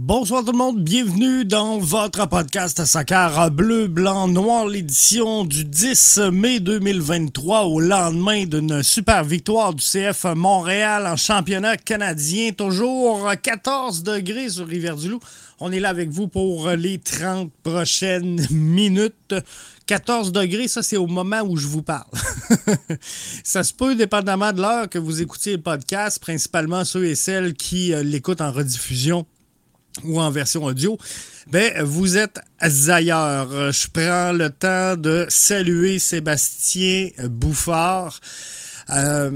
Bonsoir tout le monde, bienvenue dans votre podcast Soccer bleu, blanc, noir, l'édition du 10 mai 2023 au lendemain d'une super victoire du CF Montréal en championnat canadien, toujours 14 degrés sur Rivière-du-Loup. On est là avec vous pour les 30 prochaines minutes. 14 degrés, ça c'est au moment où je vous parle. ça se peut, dépendamment de l'heure que vous écoutiez le podcast, principalement ceux et celles qui euh, l'écoutent en rediffusion ou en version audio, ben, vous êtes ailleurs. Je prends le temps de saluer Sébastien Bouffard. Euh,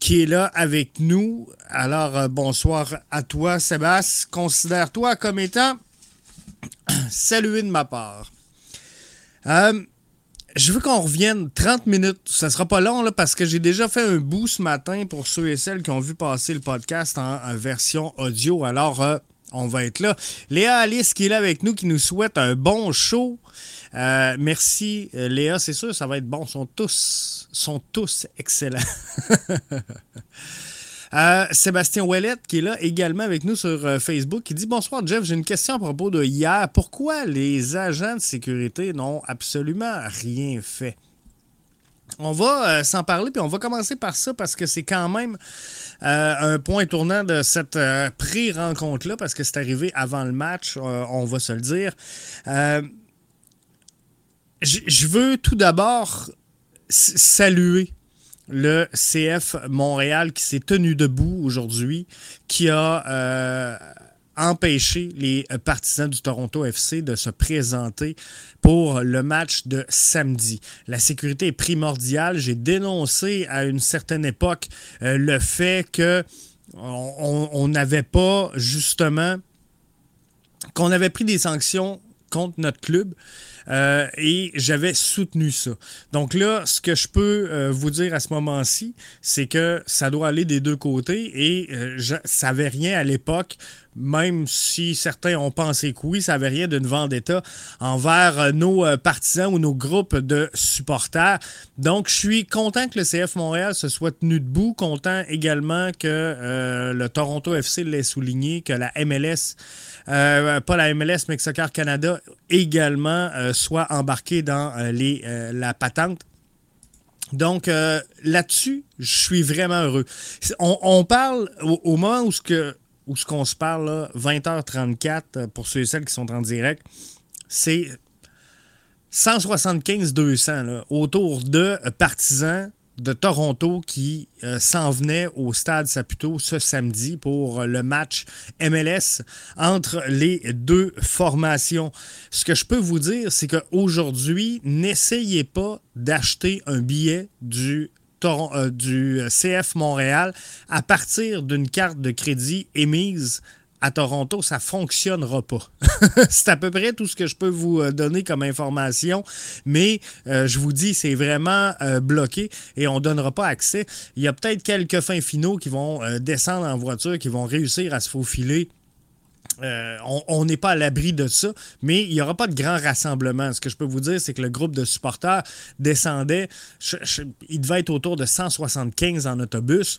qui est là avec nous. Alors, euh, bonsoir à toi, Sébastien. Considère-toi comme étant salué de ma part. Euh, je veux qu'on revienne 30 minutes. Ça sera pas long là, parce que j'ai déjà fait un bout ce matin pour ceux et celles qui ont vu passer le podcast en, version audio. Alors, on va être là. Léa Alice qui est là avec nous, qui nous souhaite un bon show. Euh, merci, euh, Léa. C'est sûr, ça va être bon. Sont tous, sont tous excellents. Euh, Sébastien Ouellet, qui est là également avec nous sur Facebook, qui dit Bonsoir, Jeff. J'ai une question à propos de hier. Pourquoi les agents de sécurité n'ont absolument rien fait? On va s'en parler, puis on va commencer par ça parce que c'est quand même euh, un point tournant de cette euh, pré-rencontre-là, parce que c'est arrivé avant le match, euh, on va se le dire. Je veux tout d'abord saluer le CF Montréal qui s'est tenu debout aujourd'hui, qui a empêcher les euh, partisans du Toronto FC de se présenter pour le match de samedi. La sécurité est primordiale. J'ai dénoncé à une certaine époque euh, le fait que on n'avait pas justement qu'on avait pris des sanctions contre notre club. Euh, et j'avais soutenu ça. Donc là, ce que je peux vous dire à ce moment-ci, c'est que ça doit aller des deux côtés et je savais rien à l'époque même si certains ont pensé que oui, ça n'avait rien d'une vendetta envers euh, nos euh, partisans ou nos groupes de supporters. Donc, je suis content que le CF Montréal se soit tenu debout, content également que euh, le Toronto FC l'ait souligné, que la MLS, pas la MLS, mais Soccer Canada également soit embarqué dans les, la patente. Donc là-dessus, je suis vraiment heureux. On, parle au, moment où ce que où ce qu'on se parle, 20h34, euh, pour ceux et celles qui sont en direct, c'est 175-200 autour de euh, partisans de Toronto qui euh, s'en venaient au stade Saputo ce samedi pour le match MLS entre les deux formations. Ce que je peux vous dire, c'est qu'aujourd'hui, n'essayez pas d'acheter un billet du euh, du euh, CF Montréal à partir d'une carte de crédit émise à Toronto, ça ne fonctionnera pas. c'est à peu près tout ce que je peux vous euh, donner comme information, mais je vous dis, c'est vraiment bloqué et on ne donnera pas accès. Il y a peut-être quelques fins finaux qui vont descendre en voiture, qui vont réussir à se faufiler euh, on n'est pas à l'abri de ça, mais il n'y aura pas de grand rassemblement. Ce que je peux vous dire, c'est que le groupe de supporters descendait, il devait être autour de 175 en autobus.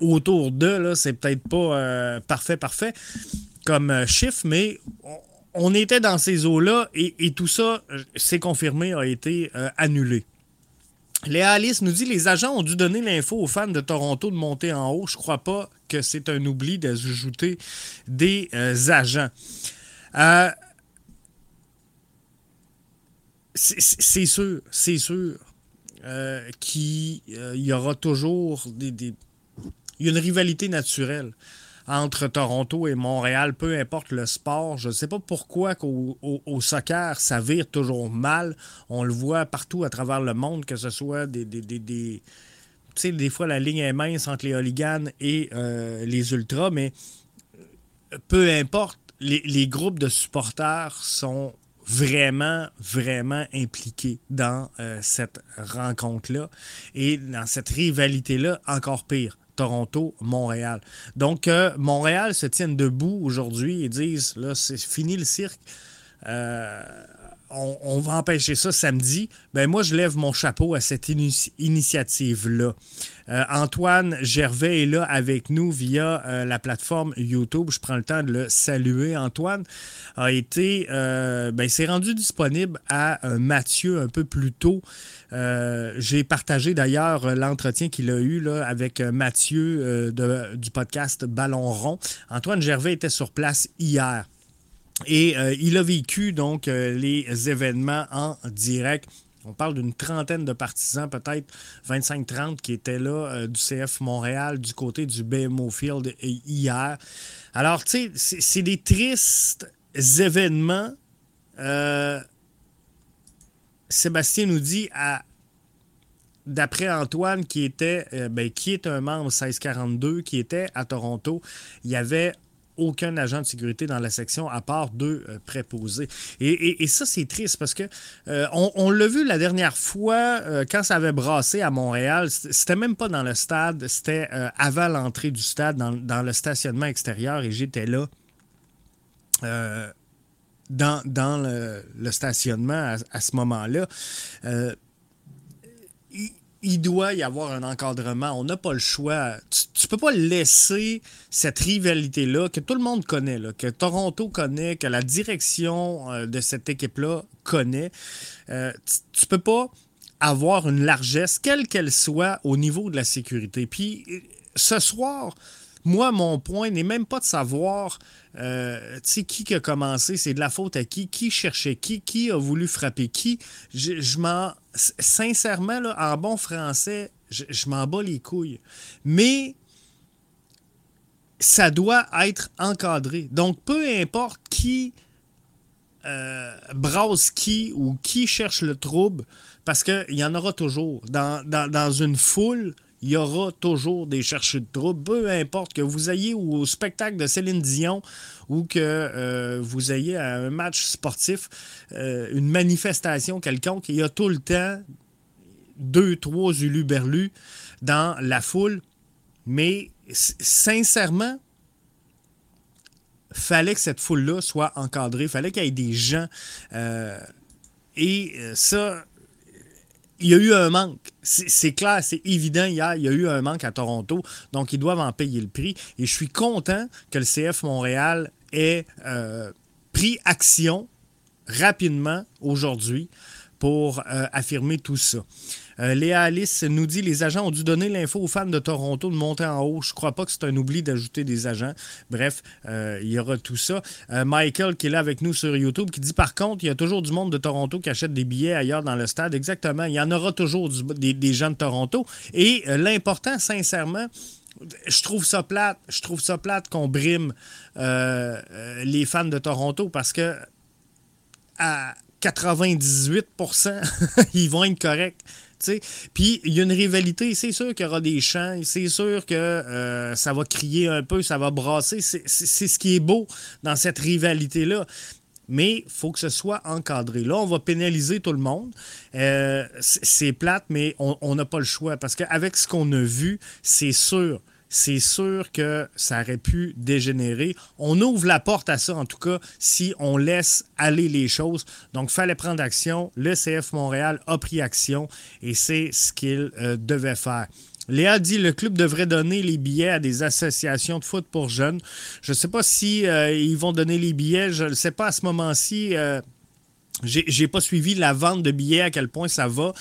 Autour de, c'est peut-être pas euh, parfait, parfait comme euh, chiffre, mais on, était dans ces eaux-là et, tout ça, c'est confirmé, a été annulé. Léa Alice nous dit les agents ont dû donner l'info aux fans de Toronto de monter en haut. Je crois pas que c'est un oubli d'ajouter des euh, agents. Euh, c'est sûr, c'est sûr euh, qu'il y aura toujours des, Il y a une rivalité naturelle entre Toronto et Montréal, peu importe le sport. Je ne sais pas pourquoi au, soccer, ça vire toujours mal. On le voit partout à travers le monde, que ce soit des... des, des, des tu sais, des fois, la ligne est mince entre les hooligans et euh, les ultras, mais peu importe, les, les groupes de supporters sont vraiment, vraiment impliqués dans euh, cette rencontre-là et dans cette rivalité-là, encore pire. Toronto, Montréal. Donc, euh, Montréal se tienne debout aujourd'hui et disent là, c'est fini le cirque. Euh, on, va empêcher ça samedi. Ben moi, je lève mon chapeau à cette initiative-là. Euh, Antoine Gervais est là avec nous via euh, la plateforme YouTube. Je prends le temps de le saluer. Antoine a été, euh, ben, s'est rendu disponible à Mathieu un peu plus tôt. J'ai partagé d'ailleurs l'entretien qu'il a eu avec Mathieu du podcast Ballon rond. Antoine Gervais était sur place hier. Et il a vécu donc les événements en direct. On parle d'une trentaine de partisans, peut-être 25-30 qui étaient là euh, du CF Montréal, du côté du BMO Field hier. Alors, tu sais, c'est des tristes événements. Euh, Sébastien nous dit, d'après Antoine, qui était, euh, ben, qui est un membre 1642, qui était à Toronto, il y avait aucun agent de sécurité dans la section à part deux euh, préposés. Et, ça, c'est triste parce que euh, on, l'a vu la dernière fois euh, quand ça avait brassé à Montréal. C'était même pas dans le stade, c'était avant l'entrée du stade, dans, le stationnement extérieur, et j'étais là. dans, dans le, stationnement à, ce moment-là il doit y avoir un encadrement. On n'a pas le choix. Tu, ne peux pas laisser cette rivalité-là que tout le monde connaît, que Toronto connaît, que la direction euh, de cette équipe-là connaît. Euh, tu, ne peux pas avoir une largesse, quelle qu'elle soit, au niveau de la sécurité. Puis ce soir, moi, mon point n'est même pas de savoir euh, qui a commencé, c'est de la faute à qui, qui cherchait qui, qui a voulu frapper qui. Je, m'en. Sincèrement, en bon français, je, m'en bats les couilles. Mais ça doit être encadré. Donc, peu importe qui euh, brasse qui ou qui cherche le trouble, parce qu'il y en aura toujours. Dans une foule, il y aura toujours des chercheurs de troubles, peu importe que vous ayez au spectacle de Céline Dion ou que euh, vous ayez à un match sportif, euh, une manifestation quelconque, il y a tout le temps deux, trois uluberlus dans la foule. Mais sincèrement, fallait que cette foule-là soit encadrée, fallait qu'il y ait des gens. Euh, et ça, il y a eu un manque. C'est clair, c'est évident il y a eu un manque à Toronto, donc ils doivent en payer le prix. Et je suis content que le CF Montréal ait euh, pris action rapidement aujourd'hui pour euh, affirmer tout ça. Euh, Léa Alice nous dit les agents ont dû donner l'info aux fans de Toronto de monter en haut. Je ne crois pas que c'est un oubli d'ajouter des agents. Bref, euh, il y aura tout ça. Michael, qui est là avec nous sur YouTube, qui dit par contre, il y a toujours du monde de Toronto qui achète des billets ailleurs dans le stade. Exactement. Il y en aura toujours des, gens de Toronto. Et l'important, sincèrement, je trouve ça plate. Je trouve ça plate qu'on brime les fans de Toronto parce que à 98% ils vont être corrects. Puis il y a une rivalité, c'est sûr qu'il y aura des chants, c'est sûr que euh, ça va crier un peu, ça va brasser. C'est ce qui est beau dans cette rivalité-là. Mais il faut que ce soit encadré. Là, on va pénaliser tout le monde. Euh, c'est plate, mais on n'a pas le choix. Parce qu'avec ce qu'on a vu, c'est sûr c'est sûr que ça aurait pu dégénérer. On ouvre la porte à ça, en tout cas, si on laisse aller les choses. Donc, fallait prendre action. Le CF Montréal a pris action et c'est ce qu'il euh, devait faire. Léa dit le club devrait donner les billets à des associations de foot pour jeunes. Je ne sais pas si euh, ils vont donner les billets. Je ne sais pas à ce moment-ci. Euh, j'ai pas suivi la vente de billets, à quel point ça va,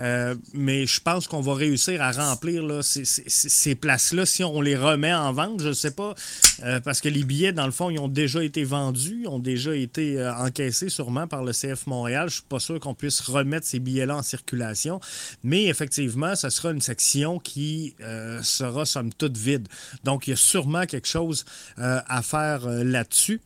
euh, mais je pense qu'on va réussir à remplir là, ces, places-là si on les remet en vente. Je ne sais pas, euh, parce que les billets, dans le fond, ils ont déjà été vendus, ont déjà été euh, encaissés sûrement par le CF Montréal. Je ne suis pas sûr qu'on puisse remettre ces billets-là en circulation, mais effectivement, ce sera une section qui sera somme toute vide. Donc, il y a sûrement quelque chose à faire là-dessus.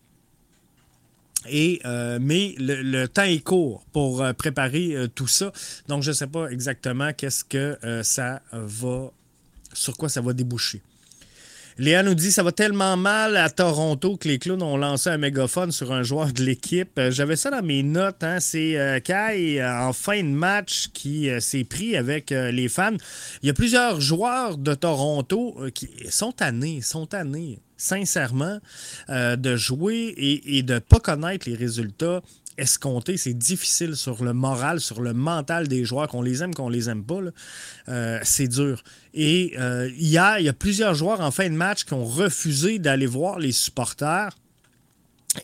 Euh, mais le, temps est court pour euh, préparer euh, tout ça. Donc, je ne sais pas exactement qu'est-ce que ça va, sur quoi ça va déboucher. Léa nous dit ça va tellement mal à Toronto que les clowns ont lancé un mégaphone sur un joueur de l'équipe. J'avais ça dans mes notes. Hein. C'est Kai en fin de match qui s'est pris avec les fans. Il y a plusieurs joueurs de Toronto qui sont tannés, sont tannés sincèrement, euh, de jouer et, de ne pas connaître les résultats escompté. C'est difficile sur le moral, sur le mental des joueurs, qu'on les aime, qu'on les aime pas. Euh, c'est dur. Et euh, il y a plusieurs joueurs en fin de match qui ont refusé d'aller voir les supporters.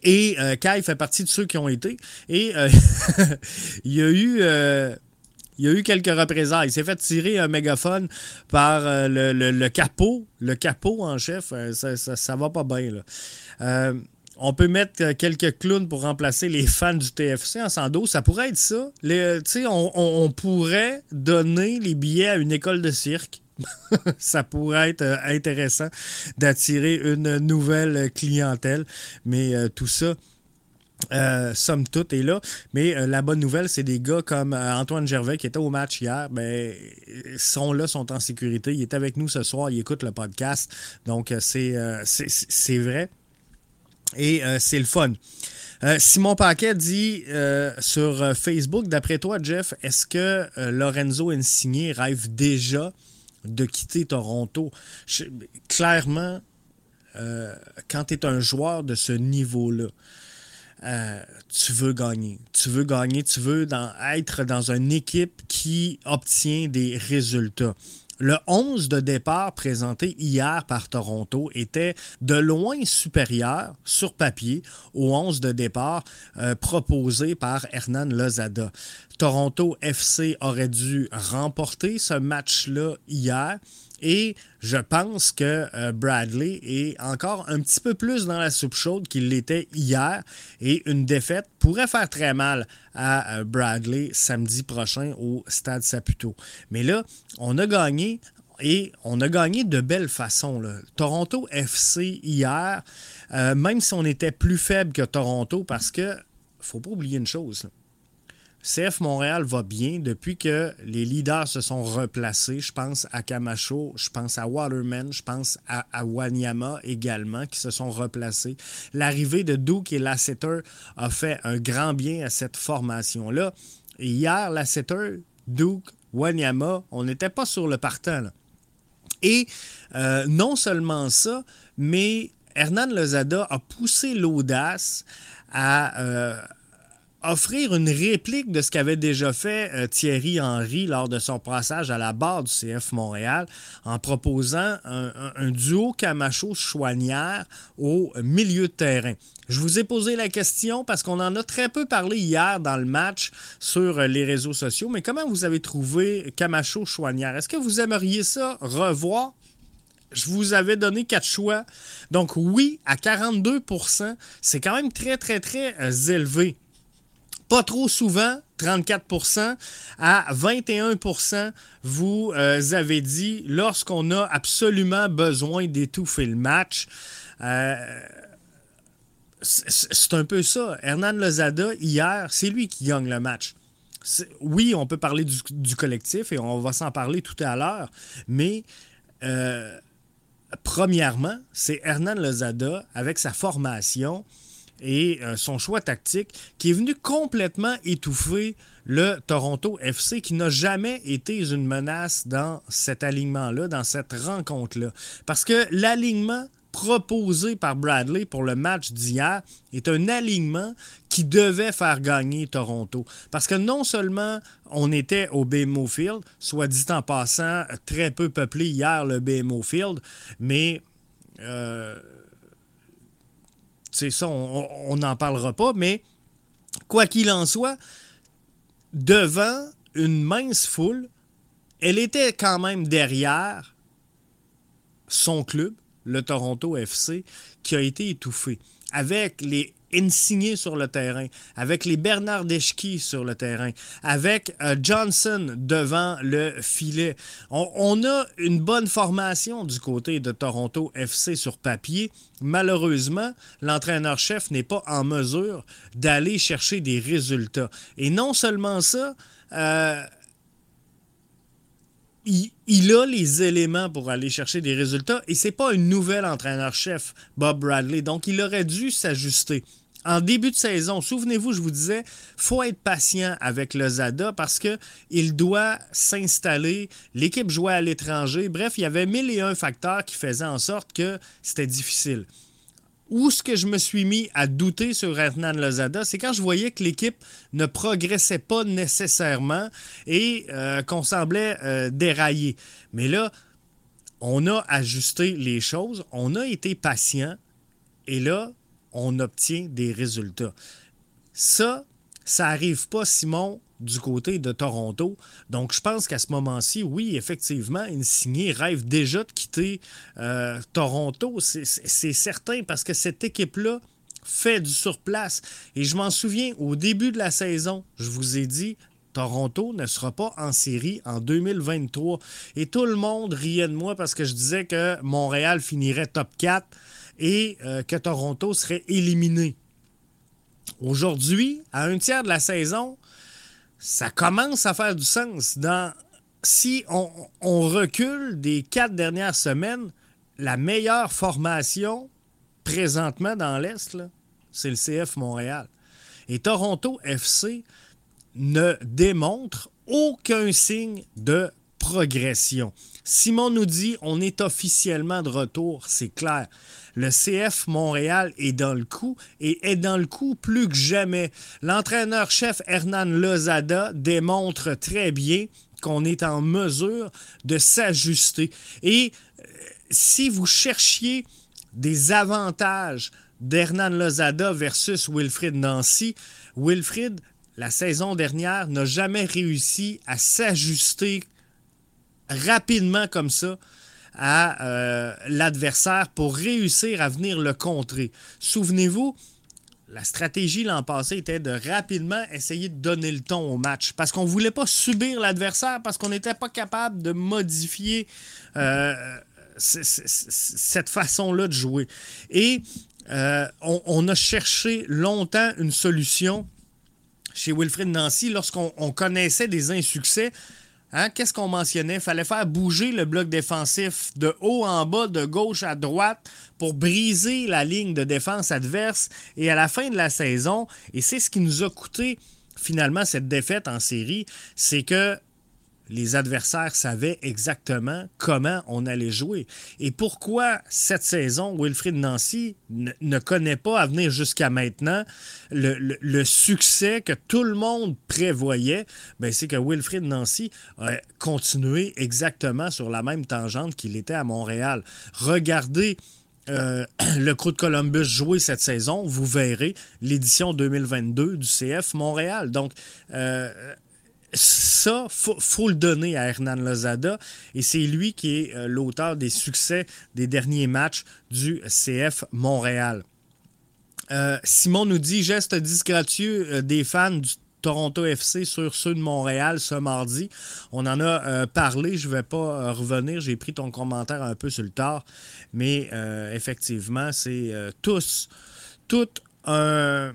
Et euh, Kai fait partie de ceux qui ont été. Et il y a eu quelques représailles. Il s'est fait tirer un mégaphone par le, capot. Le capot en chef, ça, ça, va pas bien. On peut mettre euh, quelques clowns pour remplacer les fans du TFC en sando. Ça pourrait être ça. on, pourrait donner les billets à une école de cirque. ça pourrait être euh, intéressant d'attirer une nouvelle clientèle. Mais euh, tout ça, somme toute, est là. Mais la bonne nouvelle, c'est des gars comme Antoine Gervais qui était au match hier. Ben, sont là, sont en sécurité. Il est avec nous ce soir. Il écoute le podcast. Donc, c'est vrai. Et euh, c'est le fun. Euh, Simon Paquet dit euh, sur Facebook, d'après toi, Jeff, est-ce que Lorenzo Insigne rêve déjà de quitter Toronto? clairement, quand tu es un joueur de ce niveau-là, tu veux gagner. Tu veux gagner, tu veux être dans une équipe qui obtient des résultats. Le 11 de départ présenté hier par Toronto était de loin supérieur sur papier au 11 de départ euh, proposé par Hernan Lozada. Toronto FC aurait dû remporter ce match-là hier. Et je pense que euh, Bradley est encore un petit peu plus dans la soupe chaude qu'il l'était hier. Et une défaite pourrait faire très mal à euh, Bradley samedi prochain au Stade Saputo. Mais là, on a gagné et on a gagné de belles façons. Toronto FC hier, euh, même si on était plus faible que Toronto, parce que faut pas oublier une chose. CF Montréal va bien depuis que les leaders se sont replacés. Je pense à Camacho, je pense à Waterman, je pense à, Wanyama également qui se sont replacés. L'arrivée de Duke et Lasseter a fait un grand bien à cette formation-là. Hier, Lasseter, Duke, Wanyama, on n'était pas sur le partant. Et euh, non seulement ça, mais Hernan Lozada a poussé l'audace à, euh, offrir une réplique de ce qu'avait déjà fait euh, Thierry Henry lors de son passage à la barre du CF Montréal en proposant un, duo Camacho-Chouanière au milieu de terrain. Je vous ai posé la question parce qu'on en a très peu parlé hier dans le match sur euh, les réseaux sociaux, mais comment vous avez trouvé Camacho-Chouanière? Est-ce que vous aimeriez ça revoir? je vous avais donné quatre choix. Donc oui, à 42% c'est quand même très, très, très euh, élevé pas trop souvent, 34% à 21% vous euh, avez dit lorsqu'on a absolument besoin d'étouffer le match. Euh, c'est un peu ça. Hernan Lozada, hier, c'est lui qui gagne le match. Oui, on peut parler du, collectif et on va s'en parler tout à l'heure, mais euh, premièrement, c'est Hernan Lozada avec sa formation et euh, son choix tactique qui est venu complètement étouffer le Toronto FC qui n'a jamais été une menace dans cet alignement-là, dans cette rencontre-là. Parce que l'alignement proposé par Bradley pour le match d'hier est un alignement qui devait faire gagner Toronto. Parce que non seulement on était au BMO Field, soit dit en passant, très peu peuplé hier le BMO Field, mais euh, c'est ça, on n'en parlera pas, mais quoi qu'il en soit, devant une mince foule, elle était quand même derrière son club, le Toronto FC, qui a été étouffé. Avec les Insigné sur le terrain, avec les Bernard Deschki sur le terrain, avec euh, Johnson devant le filet. On, a une bonne formation du côté de Toronto FC sur papier. Malheureusement, l'entraîneur-chef n'est pas en mesure d'aller chercher des résultats. Et non seulement ça, euh, il, a les éléments pour aller chercher des résultats et c'est pas un nouvel entraîneur-chef, Bob Bradley. Donc, il aurait dû s'ajuster en début de saison, souvenez-vous, je vous disais, faut être patient avec le Zada parce qu'il doit s'installer. L'équipe jouait à l'étranger. Bref, il y avait mille et un facteurs qui faisaient en sorte que c'était difficile. Où ce que je me suis mis à douter sur Hernan Lozada, c'est quand je voyais que l'équipe ne progressait pas nécessairement et euh, qu'on semblait euh, dérailler. Mais là, on a ajusté les choses, on a été patient et là, on obtient des résultats. Ça, ça n'arrive pas, Simon, du côté de Toronto. Donc, je pense qu'à ce moment-ci, oui, effectivement, Insigné rêve déjà de quitter euh, Toronto. C'est certain parce que cette équipe-là fait du surplace. Et je m'en souviens, au début de la saison, je vous ai dit, Toronto ne sera pas en série en 2023. Et tout le monde riait de moi parce que je disais que Montréal finirait top 4 et euh, que Toronto serait éliminé. Aujourd'hui, à un tiers de la saison, ça commence à faire du sens. Dans, si on, recule des quatre dernières semaines, la meilleure formation présentement dans l'Est, c'est le CF Montréal. Et Toronto FC ne démontre aucun signe de progression. Simon nous dit on est officiellement de retour, c'est clair. Le CF Montréal est dans le coup et est dans le coup plus que jamais. L'entraîneur-chef Hernan Lozada démontre très bien qu'on est en mesure de s'ajuster. Et euh, si vous cherchiez des avantages d'Hernan Lozada versus Wilfrid Nancy, Wilfrid, la saison dernière, n'a jamais réussi à s'ajuster rapidement comme ça à euh, l'adversaire pour réussir à venir le contrer. Souvenez-vous, la stratégie l'an passé était de rapidement essayer de donner le ton au match parce qu'on ne voulait pas subir l'adversaire, parce qu'on n'était pas capable de modifier euh, cette façon-là de jouer. Et euh, on, a cherché longtemps une solution chez Wilfred Nancy lorsqu'on connaissait des insuccès Hein, qu'est-ce qu'on mentionnait? Il fallait faire bouger le bloc défensif de haut en bas, de gauche à droite pour briser la ligne de défense adverse. Et à la fin de la saison, et c'est ce qui nous a coûté finalement cette défaite en série, c'est que les adversaires savaient exactement comment on allait jouer. Et pourquoi cette saison, Wilfried Nancy ne, connaît pas à venir jusqu'à maintenant le, succès que tout le monde prévoyait, ben c'est que Wilfried Nancy a continué exactement sur la même tangente qu'il était à Montréal. Regardez euh, le Crew de Columbus jouer cette saison, vous verrez l'édition 2022 du CF Montréal. Donc, euh, ça, faut, faut le donner à Hernan Lozada. Et c'est lui qui est euh, l'auteur des succès des derniers matchs du CF Montréal. Euh, Simon nous dit geste disgracieux euh, des fans du Toronto FC sur ceux de Montréal ce mardi. On en a parlé, je ne vais pas revenir, j'ai pris ton commentaire un peu sur le tard, mais effectivement, c'est tous, tout un,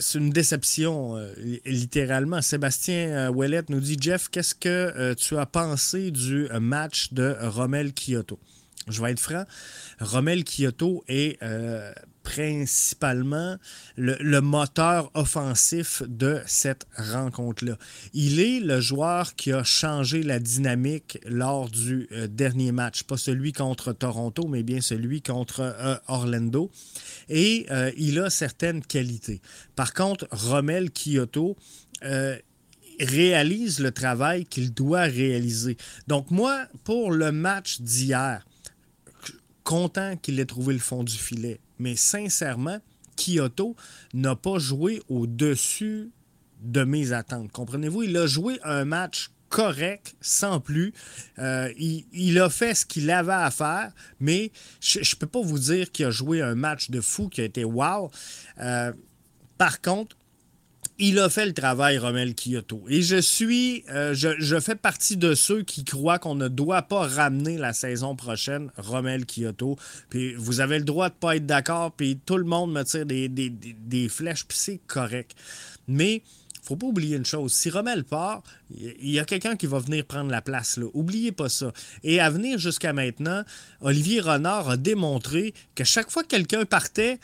c'est une déception, euh, littéralement. Sébastien euh, Ouellet nous dit Jeff, qu'est-ce que euh, tu as pensé du match de Rommel Kyoto Je vais être franc. Rommel Kyoto est principalement le, moteur offensif de cette rencontre-là. Il est le joueur qui a changé la dynamique lors du euh, dernier match, pas celui contre Toronto, mais bien celui contre euh, Orlando. Et euh, il a certaines qualités. Par contre, Rommel Kyoto réalise le travail qu'il doit réaliser. Donc moi, pour le match d'hier, content qu'il ait trouvé le fond du filet. Mais sincèrement, Kyoto n'a pas joué au-dessus de mes attentes. Comprenez-vous? Il a joué un match correct, sans plus. Euh, il, a fait ce qu'il avait à faire, mais je ne peux pas vous dire qu'il a joué un match de fou qui a été wow. Euh, par contre, il a fait le travail, Romel Kyoto. Et je suis, euh, je, fais partie de ceux qui croient qu'on ne doit pas ramener la saison prochaine Romel Kyoto. Puis vous avez le droit de pas être d'accord, puis tout le monde me tire des, des flèches, puis c'est correct. Mais faut pas oublier une chose. Si Rommel part, il y a quelqu'un qui va venir prendre la place. Là. Oubliez pas ça. Et à venir jusqu'à maintenant, Olivier Renard a démontré que chaque fois que quelqu'un partait,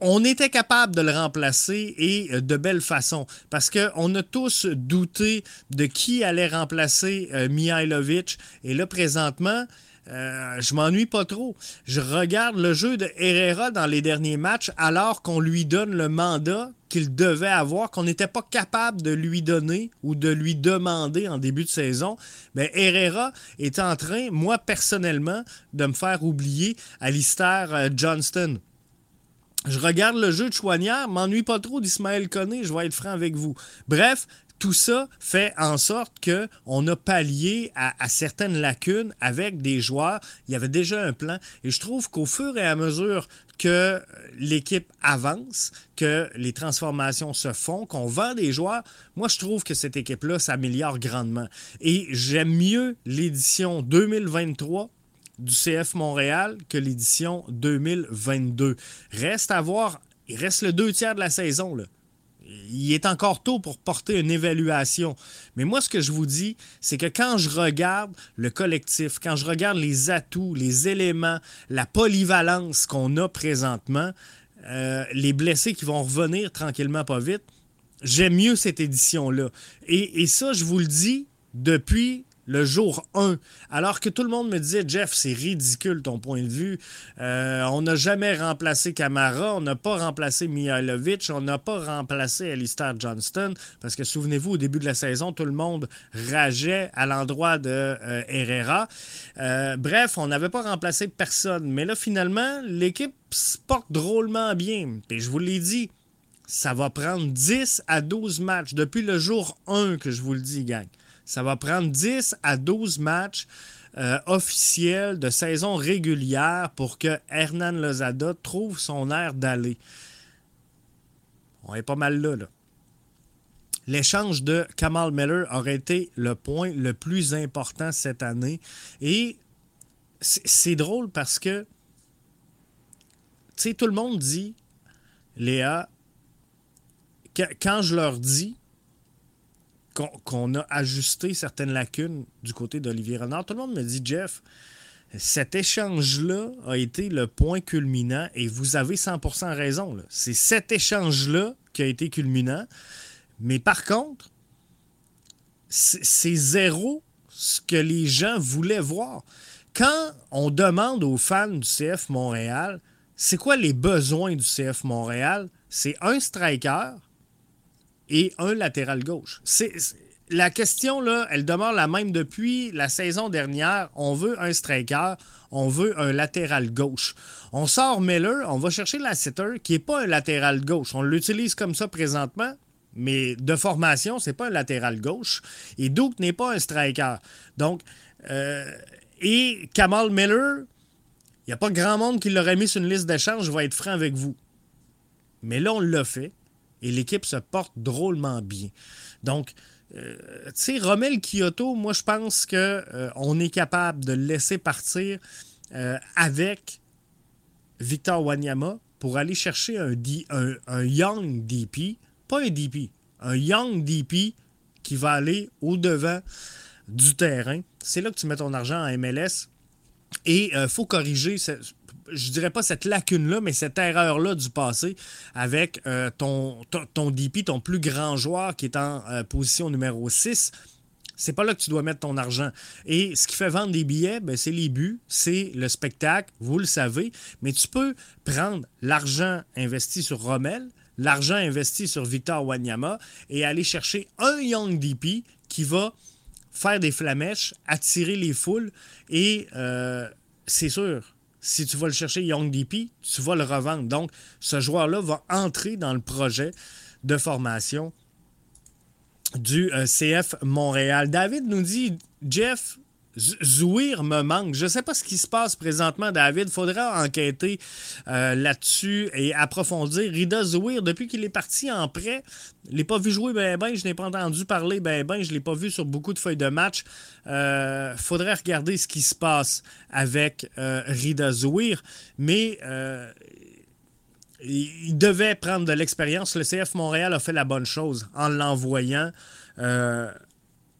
on, était capable de le remplacer et euh, de belle façon. Parce qu'on a tous douté de qui allait remplacer euh, Mihailovic. Et là, présentement, Euh, je m'ennuie pas trop. Je regarde le jeu de Herrera dans les derniers matchs alors qu'on lui donne le mandat qu'il devait avoir, qu'on n'était pas capable de lui donner ou de lui demander en début de saison. Mais Herrera est en train, moi personnellement, de me faire oublier Alistair euh, Johnston. Je regarde le jeu de Chouanière, m'ennuie pas trop d'Ismaël Koné, je vais être franc avec vous. Bref, tout ça fait en sorte qu'on a pallié à, certaines lacunes avec des joueurs. Il y avait déjà un plan. Et je trouve qu'au fur et à mesure que l'équipe avance, que les transformations se font, qu'on vend des joueurs, moi je trouve que cette équipe-là s'améliore grandement. Et j'aime mieux l'édition 2023 du CF Montréal que l'édition 2022. Reste à voir, il reste le deux tiers de la saison. Là il est encore tôt pour porter une évaluation. Mais moi, ce que je vous dis, c'est que quand je regarde le collectif, quand je regarde les atouts, les éléments, la polyvalence qu'on a présentement, euh, les blessés qui vont revenir tranquillement pas vite, j'aime mieux cette édition-là. Et, et ça, je vous le dis depuis le jour 1. Alors que tout le monde me disait, Jeff, c'est ridicule ton point de vue. Euh, on n'a jamais remplacé Camara, on n'a pas remplacé Mihailovic, on n'a pas remplacé Alistair Johnston. Parce que souvenez-vous, au début de la saison, tout le monde rageait à l'endroit de euh, Herrera. Euh, bref, on n'avait pas remplacé personne. Mais là, finalement, l'équipe se porte drôlement bien. Et je vous l'ai dit, ça va prendre 10 à 12 matchs depuis le jour 1 que je vous le dis, gang. Ça va prendre 10 à 12 matchs euh, officiels de saison régulière pour que Hernan Lozada trouve son air d'aller. On est pas mal là. L'échange de Kamal Miller aurait été le point le plus important cette année. Et c'est drôle parce que, tu sais, tout le monde dit, Léa, quand je leur dis qu'on a ajusté certaines lacunes du côté d'Olivier Renard. Tout le monde me dit, Jeff, cet échange-là a été le point culminant et vous avez 100% raison. C'est cet échange-là qui a été culminant. Mais par contre, c'est zéro ce que les gens voulaient voir. Quand on demande aux fans du CF Montréal, c'est quoi les besoins du CF Montréal? C'est un striker, et un latéral gauche. C'est, la question, là, elle demeure la même depuis la saison dernière. On veut un striker, on veut un latéral gauche. On sort Miller, on va chercher la qui n'est pas un latéral gauche. On l'utilise comme ça présentement, mais de formation, c'est pas un latéral gauche. Et Duke n'est pas un striker. Donc, euh, et Kamal Miller, il n'y a pas grand monde qui l'aurait mis sur une liste d'échange, je vais être franc avec vous. Mais là, on l'a fait et l'équipe se porte drôlement bien. Donc, euh, tu sais, Romel Kyoto, moi, je pense qu'on euh, est capable de le laisser partir euh, avec Victor Wanyama pour aller chercher un, un, young DP, pas un DP, un young DP qui va aller au-devant du terrain. C'est là que tu mets ton argent en MLS. Et il faut corriger je dirais pas cette lacune-là, mais cette erreur-là du passé avec euh, ton, ton, DP, ton plus grand joueur qui est en euh, position numéro 6 c'est pas là que tu dois mettre ton argent. Et ce qui fait vendre des billets, ben, c'est les buts, c'est le spectacle, vous le savez. Mais tu peux prendre l'argent investi sur Rommel, l'argent investi sur Victor Wanyama et aller chercher un Young DP qui va faire des flamèches, attirer les foules et euh, c'est sûr, si tu vas le chercher Young DP, tu vas le revendre. Donc, ce joueur-là va entrer dans le projet de formation du euh, CF Montréal. David nous dit, Jeff, Zouir me manque. Je ne sais pas ce qui se passe présentement, David. Faudra enquêter euh, là-dessus et approfondir. Rida Zouir, depuis qu'il est parti en prêt, je l'ai pas vu jouer ben ben, je n'ai pas entendu parler ben ben, je ne l'ai pas vu sur beaucoup de feuilles de match. Euh, faudrait regarder ce qui se passe avec euh, Rida Zouir, mais euh, il devait prendre de l'expérience. Le CF Montréal a fait la bonne chose en l'envoyant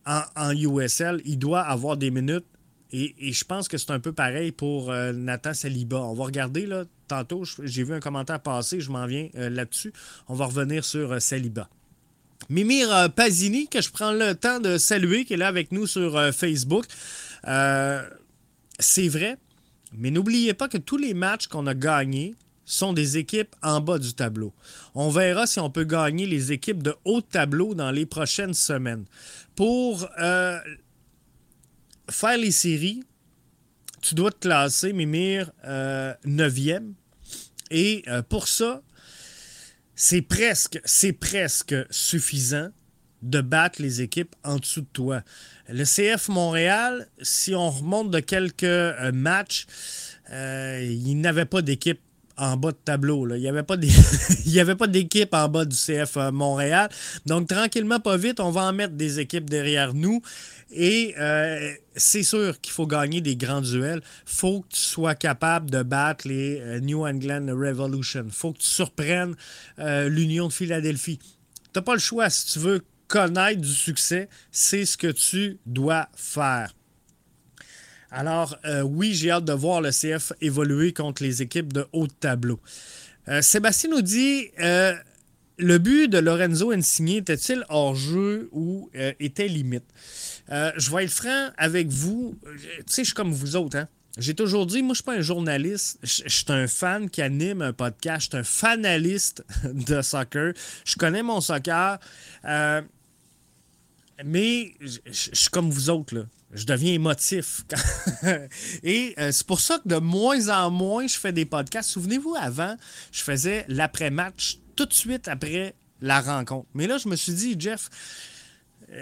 en, USL, il doit avoir des minutes. Et, je pense que c'est un peu pareil pour euh, Nathan Saliba. On va regarder là, tantôt, j'ai vu un commentaire passer, je m'en viens euh, là-dessus. On va revenir sur euh, Saliba. Mimir Pazini, que je prends le temps de saluer, qui est là avec nous sur Facebook. c'est vrai, mais n'oubliez pas que tous les matchs qu'on a gagnés sont des équipes en bas du tableau. On verra si on peut gagner les équipes de haut tableau dans les prochaines semaines. Pour euh, faire les séries, tu dois te classer, Mimir, 9e. Euh, Et euh, pour ça, c'est presque, suffisant de battre les équipes en dessous de toi. Le CF Montréal, si on remonte de quelques matchs, il n'avait pas d'équipe en bas de tableau. Il n'y avait pas d'équipe en bas du CF Montréal. Donc, tranquillement, pas vite, on va en mettre des équipes derrière nous. Et euh, c'est sûr qu'il faut gagner des grands duels. faut que tu sois capable de battre les euh, New England Revolution. faut que tu surprennes euh, l'Union de Philadelphie. Tu n'as pas le choix. Si tu veux connaître du succès, c'est ce que tu dois faire. Alors, oui, j'ai hâte de voir le CF évoluer contre les équipes de haut tableau. Sébastien nous dit le but de Lorenzo Insigne était-il hors jeu ou était limite? Euh, je vais être franc avec vous. Tu sais, je suis comme vous autres. Hein? J'ai toujours dit, moi, je suis pas un journaliste. Je suis un fan qui anime un podcast. Je suis un fanaliste de soccer. Je connais mon soccer. Euh, mais je suis comme vous autres, là. Je deviens émotif. Et euh, c'est pour ça que de moins en moins, je fais des podcasts. Souvenez-vous, avant, je faisais l'après-match tout de suite après la rencontre. Mais là, je me suis dit, Jeff,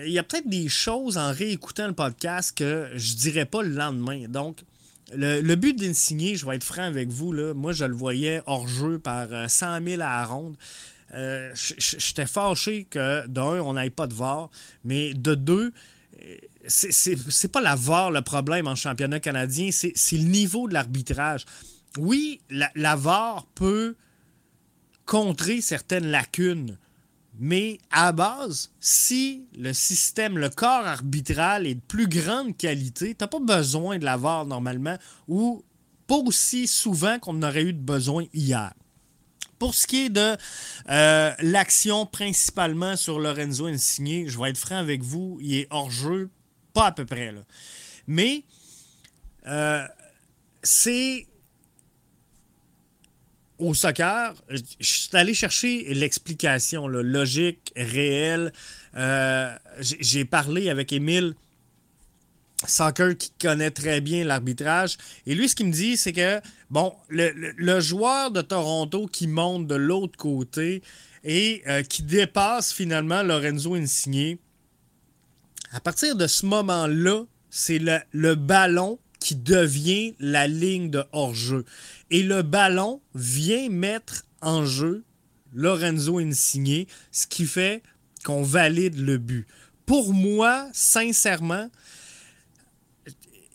il y a peut-être des choses en réécoutant le podcast que je dirais pas le lendemain. Donc, le, but d'insigner, je vais être franc avec vous, moi je le voyais hors jeu par 100 euh, 000 à la ronde. Euh, j'étais fâché que d'un, on n'aille pas de VAR, mais de deux, euh, c'est pas la VAR le problème en championnat canadien, c'est le niveau de l'arbitrage. Oui, la, la peut contrer certaines lacunes mais à base, si le système, le corps arbitral est de plus grande qualité, tu n'as pas besoin de l'avoir normalement ou pas aussi souvent qu'on aurait eu de besoin hier. Pour ce qui est de euh, l'action principalement sur Lorenzo Insigne, je vais être franc avec vous, il est hors jeu, pas à peu près. Là. Mais euh, c'est au soccer, je suis allé chercher l'explication logique, réelle. Euh, j'ai parlé avec Émile Soccer qui connaît très bien l'arbitrage. Et lui, ce qu'il me dit, c'est que, bon, le, joueur de Toronto qui monte de l'autre côté et euh, qui dépasse finalement Lorenzo Insigne, à partir de ce moment-là, c'est le, ballon qui devient la ligne de hors-jeu. Et le ballon vient mettre en jeu Lorenzo Insigne, ce qui fait qu'on valide le but. Pour moi, sincèrement,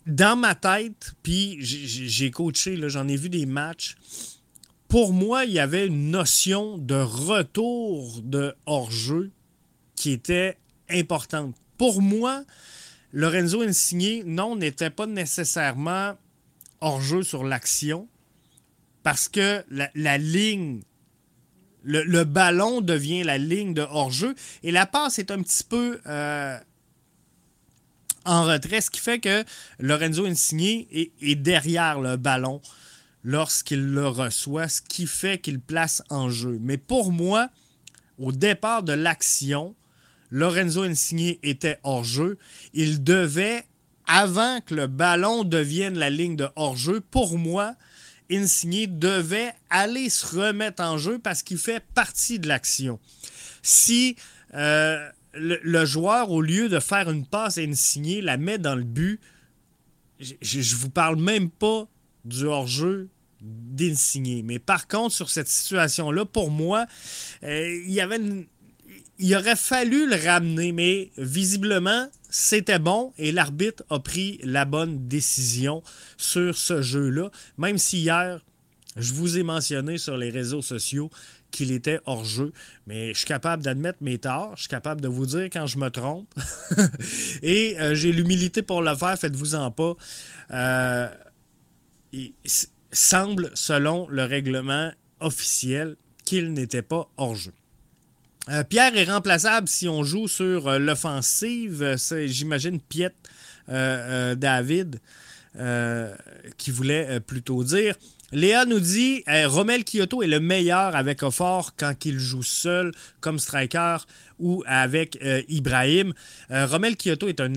dans ma tête, puis j'ai coaché, j'en ai vu des matchs, pour moi, il y avait une notion de retour de hors-jeu qui était importante. Pour moi, Lorenzo Insigne, non, n'était pas nécessairement hors-jeu sur l'action parce que la, ligne, le, ballon devient la ligne de hors-jeu et la passe est un petit peu euh, en retrait, ce qui fait que Lorenzo Insigne est, derrière le ballon lorsqu'il le reçoit, ce qui fait qu'il place en jeu. Mais pour moi, au départ de l'action, Lorenzo Insigne était hors jeu. Il devait, avant que le ballon devienne la ligne de hors jeu, pour moi, Insigne devait aller se remettre en jeu parce qu'il fait partie de l'action. Si euh, le, joueur, au lieu de faire une passe à Insigne, la met dans le but, je ne vous parle même pas du hors-jeu d'Insigne. Mais par contre, sur cette situation-là, pour moi, euh, il y avait une, il aurait fallu le ramener, mais visiblement, c'était bon et l'arbitre a pris la bonne décision sur ce jeu-là. Même si hier, je vous ai mentionné sur les réseaux sociaux qu'il était hors jeu, mais je suis capable d'admettre mes torts, je suis capable de vous dire quand je me trompe. et euh, j'ai l'humilité pour le faire, faites-vous-en pas. Euh, il semble, selon le règlement officiel, qu'il n'était pas hors jeu. Euh, Pierre est remplaçable si on joue sur euh, l'offensive. C'est, j'imagine, Piet euh, David. qui voulait plutôt dire. Léa nous dit Romel Kyoto est le meilleur avec Offort quand il joue seul comme striker ou avec Ibrahim. Romel Kyoto est un,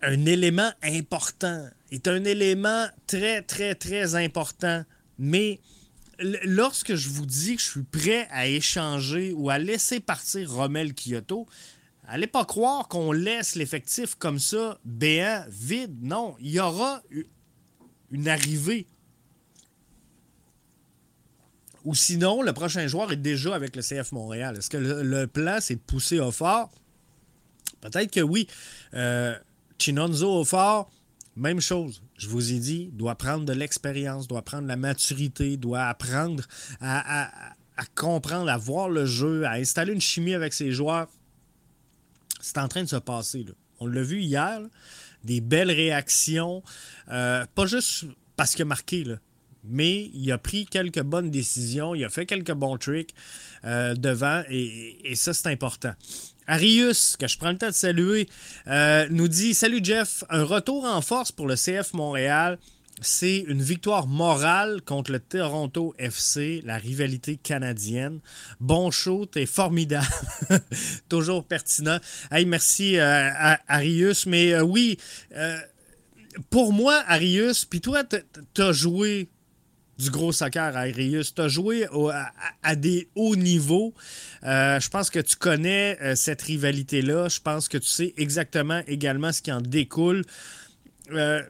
un, élément important. Est un élément très, très, très important. Mais lorsque je vous dis que je suis prêt à échanger ou à laisser partir Romel Kyoto, allez pas croire qu'on laisse l'effectif comme ça, béant, vide. Non, il y aura une arrivée. Ou sinon, le prochain joueur est déjà avec le CF Montréal. Est-ce que le, plan, c'est de pousser au fort? Peut-être que oui. Euh, Chinonzo au fort, même chose, je vous ai dit, doit prendre de l'expérience, doit prendre la maturité, doit apprendre à, comprendre, à voir le jeu, à installer une chimie avec ses joueurs. C'est en train de se passer. On l'a vu hier, des belles réactions, euh, pas juste parce a marqué, mais il a pris quelques bonnes décisions, il a fait quelques bons tricks euh, devant, et ça, c'est important. Arius, que je prends le temps de saluer, euh, nous dit Salut Jeff, un retour en force pour le CF Montréal. C'est une victoire morale contre le Toronto FC, la rivalité canadienne. Bon show, t'es formidable. Toujours pertinent. Hey, merci euh, Arius. Mais euh, oui, pour moi, Arius, puis toi, t'as joué du gros soccer Arius. Tu as joué à, des hauts niveaux. Euh, je pense que tu connais euh, cette rivalité-là. Je pense que tu sais exactement également ce qui en découle. Euh,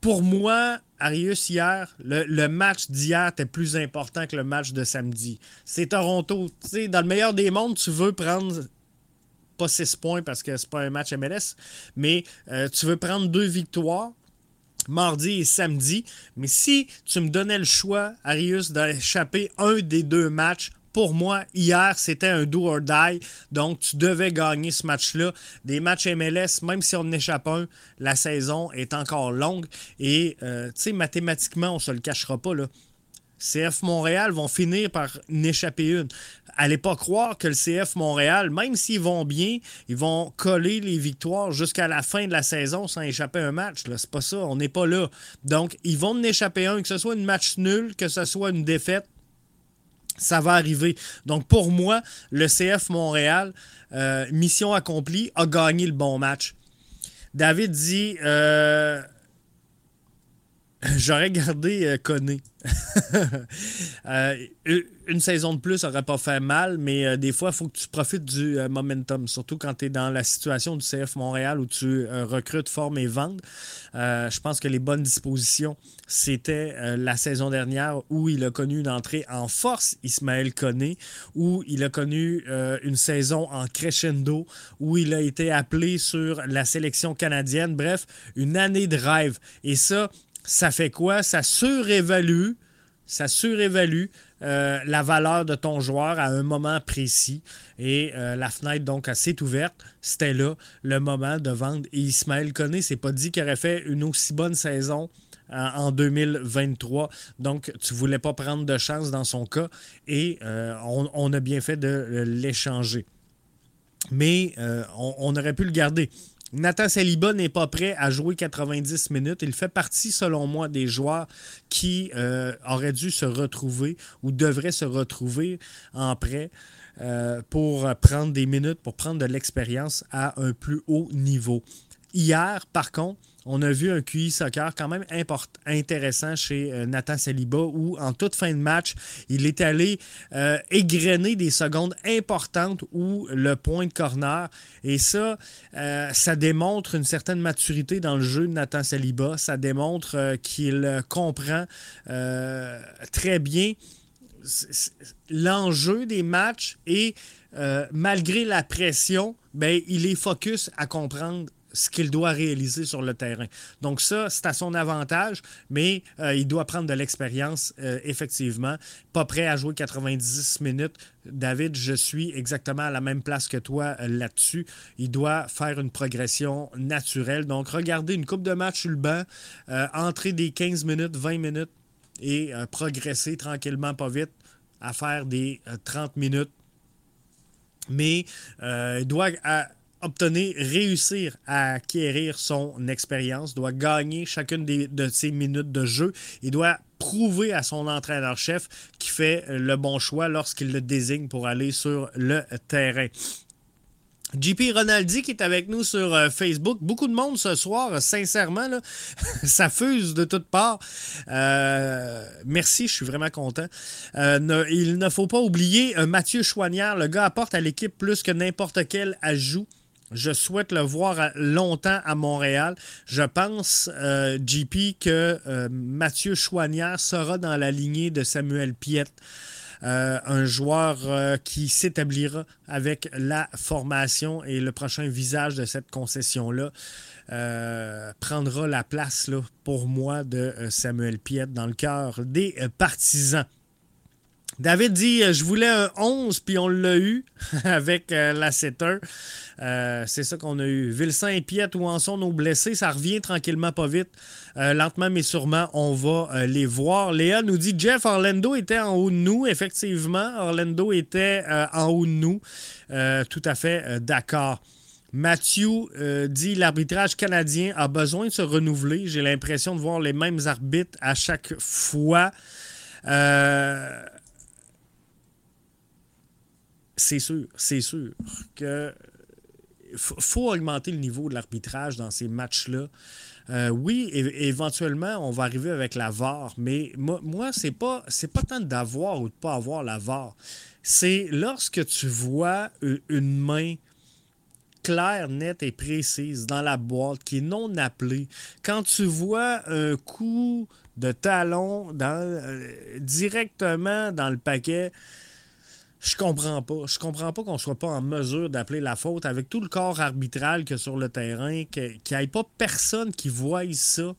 pour moi, Arius, hier, le, match d'hier était plus important que le match de samedi. C'est Toronto. dans le meilleur des mondes, tu veux prendre pas 6 points parce que c'est pas un match MLS, mais tu veux prendre deux victoires mardi et samedi. Mais si tu me donnais le choix, Arius, d'échapper un des deux matchs, pour moi, hier, c'était un do or die. Donc, tu devais gagner ce match-là. Des matchs MLS, même si on échappe un, la saison est encore longue. Et, euh, tu sais, mathématiquement, on ne se le cachera pas. Là. CF Montréal vont finir par n'échapper une. Allez pas croire que le CF Montréal, même s'ils vont bien, ils vont coller les victoires jusqu'à la fin de la saison sans échapper un match. C'est pas ça, on n'est pas là. Donc, ils vont en échapper un, que ce soit une match nul, que ce soit une défaite. Ça va arriver. Donc, pour moi, le CF Montréal, euh, mission accomplie, a gagné le bon match. David dit euh, J'aurais gardé euh, euh, une saison de plus n'aurait pas fait mal, mais euh, des fois, il faut que tu profites du euh, momentum, surtout quand tu es dans la situation du CF Montréal où tu recrutes, formes et vendes. je pense que les bonnes dispositions, c'était la saison dernière où il a connu une entrée en force, Ismaël Koné, où il a connu une saison en crescendo, où il a été appelé sur la sélection canadienne. Bref, une année de rêve. Et ça, ça fait quoi? Ça surévalue, ça surévalue euh, la valeur de ton joueur à un moment précis. Et euh, la fenêtre, donc, assez ouverte. C'était là le moment de vendre. Et Ismaël Koné s'est pas dit qu'il aurait fait une aussi bonne saison euh, en 2023. Donc, tu voulais pas prendre de chance dans son cas. Et on, a bien fait de l'échanger. Mais on aurait pu le garder. Nathan Saliba n'est pas prêt à jouer 90 minutes. Il fait partie, selon moi, des joueurs qui euh, auraient dû se retrouver ou devraient se retrouver en prêt euh, pour prendre des minutes, pour prendre de l'expérience à un plus haut niveau. Hier, par contre, on a vu un QI soccer quand même intéressant chez euh, Nathan Saliba où, en toute fin de match, il est allé euh, égrener des secondes importantes ou le point de corner. Et ça, euh, ça démontre une certaine maturité dans le jeu de Nathan Saliba. Ça démontre qu'il comprend très bien l'enjeu des matchs et malgré la pression, ben, il est focus à comprendre ce qu'il doit réaliser sur le terrain. Donc ça, c'est à son avantage, mais euh, il doit prendre de l'expérience, euh, effectivement. Pas prêt à jouer 90 minutes. David, je suis exactement à la même place que toi euh, là-dessus. Il doit faire une progression naturelle. Donc, regardez une coupe de match sur le banc, entrer des 15 minutes, 20 minutes et progresser tranquillement, pas vite, à faire des 30 minutes. Mais il doit obtenir, réussir à acquérir son expérience, doit gagner chacune de ses minutes de jeu. Il doit prouver à son entraîneur-chef qu'il fait le bon choix lorsqu'il le désigne pour aller sur le terrain. JP Ronaldi qui est avec nous sur euh, Facebook. Beaucoup de monde ce soir, sincèrement, ça fuse de toutes parts. Euh, merci, je suis vraiment content. Euh, il ne faut pas oublier Mathieu Chouanière. Le gars apporte à l'équipe plus que n'importe quel ajout. Je souhaite le voir longtemps à Montréal. Je pense, JP, que Mathieu Chouanière sera dans la lignée de Samuel Piette. Euh, un joueur euh, qui s'établira avec la formation et le prochain visage de cette concession-là. Euh, prendra la place pour moi de Samuel Piette dans le cœur des partisans. David dit Je voulais un 11, puis on l'a eu avec la 7 c'est ça qu'on a eu. Vilsain et Piette, où en sont nos blessés? Ça revient tranquillement, pas vite. Euh, lentement mais sûrement, on va euh, les voir. Léa nous dit Jeff, Orlando était en haut de nous. Effectivement, Orlando était euh, en haut de nous. tout à fait d'accord. Matthew dit l'arbitrage canadien a besoin de se renouveler. J'ai l'impression de voir les mêmes arbitres à chaque fois. C'est sûr, c'est sûr que faut augmenter le niveau de l'arbitrage dans ces matchs-là. Euh, oui, éventuellement, on va arriver avec la VAR, mais moi, moi c'est pas, pas tant d'avoir ou de pas avoir la VAR. C'est lorsque tu vois une main claire, nette et précise dans la boîte qui est non appelée, quand tu vois un coup de talon euh, directement dans le paquet, je comprends pas. Je comprends pas qu'on soit pas en mesure d'appeler la faute avec tout le corps arbitral que sur le terrain, qu'il n'y ait pas personne qui voie ça.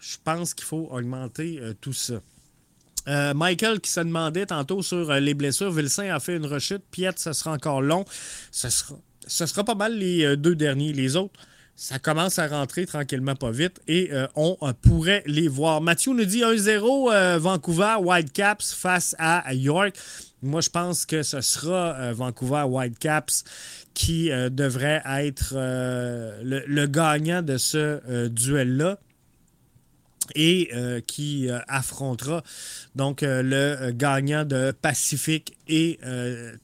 Je pense qu'il faut augmenter euh, tout ça. Euh, Michael qui se demandait tantôt sur euh, les blessures, Vilsain a fait une rechute, Piet, ce sera encore long. Ce sera, ce sera pas mal les deux derniers. Les autres, ça commence à rentrer tranquillement pas vite et on pourrait les voir. Mathieu nous dit 1-0 Vancouver Whitecaps face à York. Moi, je pense que ce sera euh, Vancouver Whitecaps qui euh, devrait être euh, le, gagnant de ce duel-là et qui affrontera donc le gagnant de Pacific et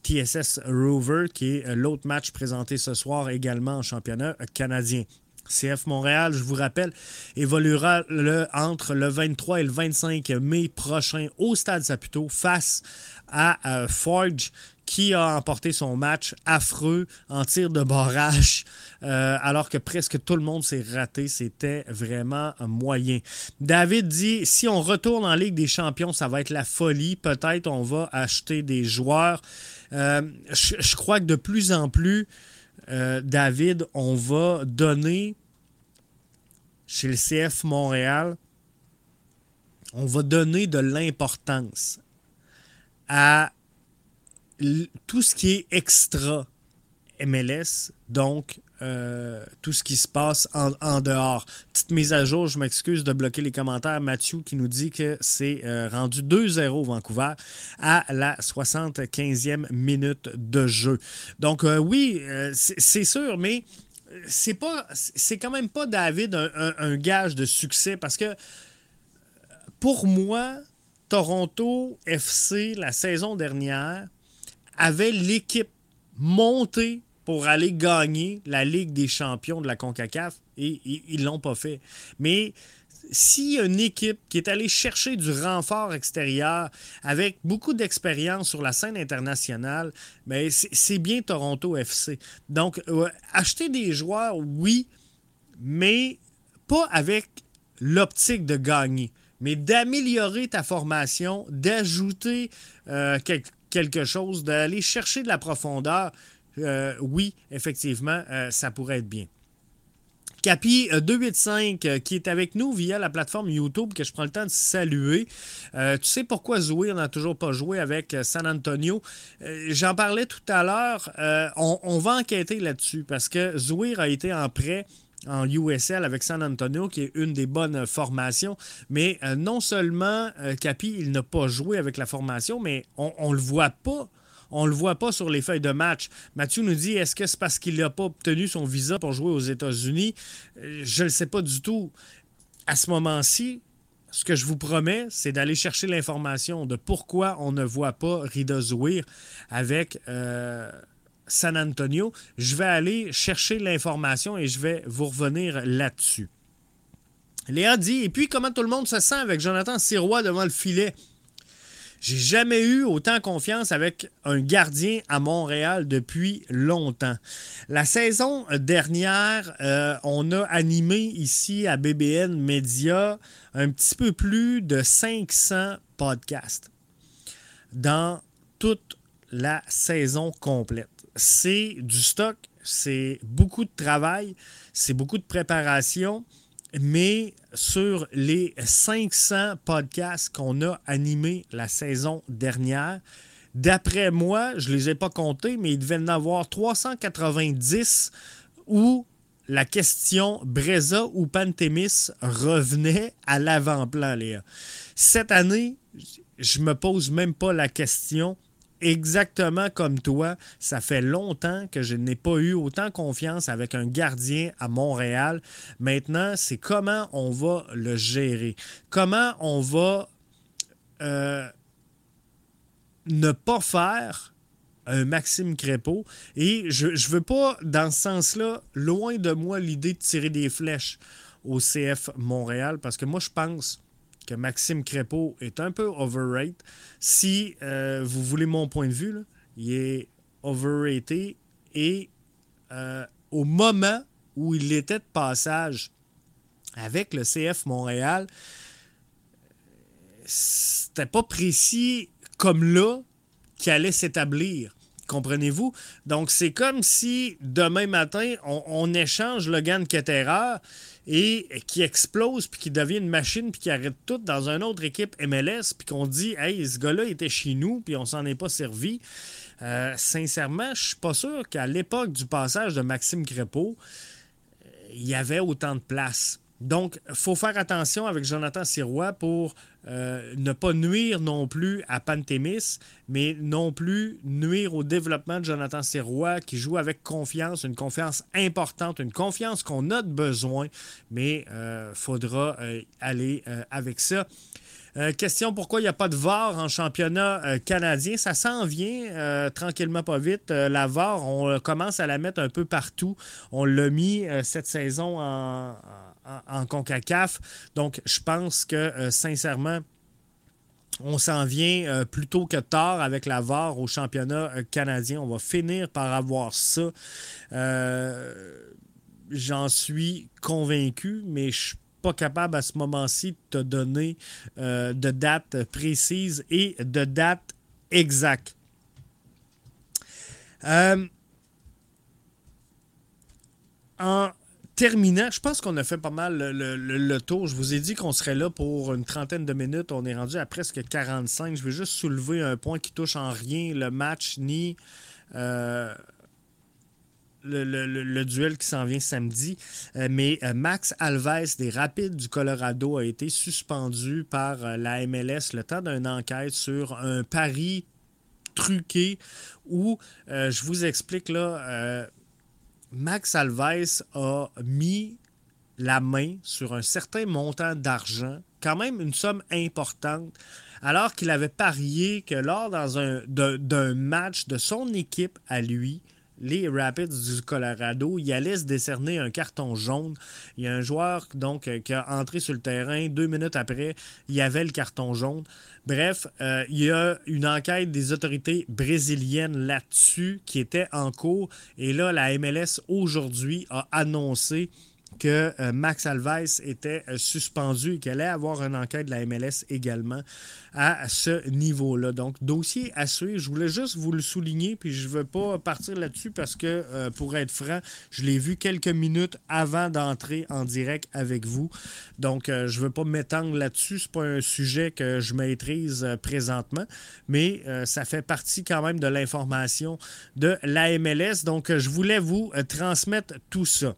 TSS Rover, qui est l'autre match présenté ce soir également en championnat canadien. CF Montréal, je vous rappelle, évoluera le, entre le 23 et le 25 mai prochain au Stade Saputo face à euh, Forge qui a emporté son match affreux en tir de barrage, euh, alors que presque tout le monde s'est raté. C'était vraiment moyen. David dit si on retourne en Ligue des Champions, ça va être la folie. Peut-être on va acheter des joueurs. Euh, je, crois que de plus en plus, David, on va donner chez le CF Montréal, on va donner de l'importance à tout ce qui est extra MLS, donc euh, tout ce qui se passe en, dehors. Petite mise à jour, je m'excuse de bloquer les commentaires. Mathieu qui nous dit que c'est euh, rendu 2-0 Vancouver à la 75e minute de jeu. Donc euh, oui, c'est sûr, mais c'est pas c'est quand même pas David un, gage de succès parce que pour moi, Toronto FC, la saison dernière, avait l'équipe montée pour aller gagner la Ligue des champions de la CONCACAF et, ils ne l'ont pas fait. Mais a une équipe qui est allée chercher du renfort extérieur avec beaucoup d'expérience sur la scène internationale, ben, c'est bien Toronto FC. Donc, acheter des joueurs, oui, mais pas avec l'optique de gagner mais d'améliorer ta formation, d'ajouter euh, quelque chose, d'aller chercher de la profondeur, euh, oui, effectivement, euh, ça pourrait être bien. Capi 285 qui est avec nous via la plateforme YouTube que je prends le temps de saluer. tu sais pourquoi Zouir n'a toujours pas joué avec San Antonio? J'en parlais tout à l'heure. On, va enquêter là-dessus parce que Zouir a été en prêt en USL avec San Antonio, qui est une des bonnes formations. Mais euh, non seulement euh, Capi, il n'a pas joué avec la formation, mais on ne le voit pas. On ne le voit pas sur les feuilles de match. Mathieu nous dit est-ce que c'est parce qu'il n'a pas obtenu son visa pour jouer aux États-Unis? Euh, Je ne le sais pas du tout. À ce moment-ci, ce que je vous promets, c'est d'aller chercher l'information de pourquoi on ne voit pas Rida Zouir avec San Antonio. Je vais aller chercher l'information et je vais vous revenir là-dessus. Léa dit Et puis, comment tout le monde se sent avec Jonathan Sirois devant le filet j'ai jamais eu autant confiance avec un gardien à Montréal depuis longtemps. La saison dernière, euh, on a animé ici à BBN Media un petit peu plus de 500 podcasts dans toute la saison complète. C'est du stock, c'est beaucoup de travail, c'est beaucoup de préparation mais sur les 500 podcasts qu'on a animés la saison dernière, d'après moi, je ne les ai pas comptés, mais il devait en avoir 390 où la question Breza ou Pantémis revenait à l'avant-plan, Léa. Cette année, je me pose même pas la question exactement comme toi, ça fait longtemps que je n'ai pas eu autant confiance avec un gardien à Montréal. Maintenant, c'est comment on va le gérer. Comment on va euh, ne pas faire un Maxime Crépeau. Et je ne veux pas, dans ce sens-là, loin de moi l'idée de tirer des flèches au CF Montréal, parce que moi, je pense que Maxime Crépeau est un peu overrated. Si euh, vous voulez mon point de vue, il est overrated et euh, au moment où il était de passage avec le CF Montréal, c'était pas précis comme là qu'il allait s'établir. Comprenez-vous? Donc, c'est comme si demain matin, on, échange Logan Ketterer et qui explose, puis qui devient une machine, puis qui arrête tout dans une autre équipe MLS, puis qu'on dit, hey, ce gars-là était chez nous, puis on s'en est pas servi. Euh, sincèrement, je suis pas sûr qu'à l'époque du passage de Maxime Crépeau, il y avait autant de place. Donc, il faut faire attention avec Jonathan Sirois pour euh, ne pas nuire non plus à Pantémis, mais non plus nuire au développement de Jonathan Sirois qui joue avec confiance, une confiance importante, une confiance qu'on a de besoin, mais il euh, faudra euh, aller avec ça. question pourquoi il n'y a pas de VAR en championnat canadien? Ça s'en vient tranquillement pas vite. la VAR, on commence à la mettre un peu partout. On l'a mis cette saison en, CONCACAF. Donc, je pense que, euh, sincèrement, on s'en vient euh, plus tôt que tard avec la VAR au championnat euh, canadien. On va finir par avoir ça. J'en suis convaincu, mais je suis pas capable à ce moment-ci de te donner de date précise et de date exacte. en terminant, je pense qu'on a fait pas mal le, tour. Je vous ai dit qu'on serait là pour une trentaine de minutes. On est rendu à presque 45. Je vais juste soulever un point qui touche en rien le match ni euh, le, duel qui s'en vient samedi. Euh, mais euh, Max Alves des Rapides du Colorado a été suspendu par la MLS le temps d'une enquête sur un pari truqué où, je vous explique là Max Alves a mis la main sur un certain montant d'argent, quand même une somme importante, alors qu'il avait parié que lors d'un match de son équipe à lui, les Rapids du Colorado, il allait se décerner un carton jaune. Il y a un joueur donc qui a entré sur le terrain. Deux minutes après, il y avait le carton jaune. Bref, euh, il y a une enquête des autorités brésiliennes là-dessus qui était en cours. Et là, la MLS aujourd'hui a annoncé que euh, Max Alves était euh, suspendu et qu'elle allait avoir une enquête de la MLS également à ce niveau-là. Donc, dossier à suivre. Je voulais juste vous le souligner, puis je ne veux pas partir là-dessus parce que, euh, pour être franc, je l'ai vu quelques minutes avant d'entrer en direct avec vous. Donc, je ne veux pas m'étendre là-dessus. Ce n'est pas un sujet que je maîtrise présentement, mais ça fait partie quand même de l'information de la MLS. Donc, je voulais vous transmettre tout ça.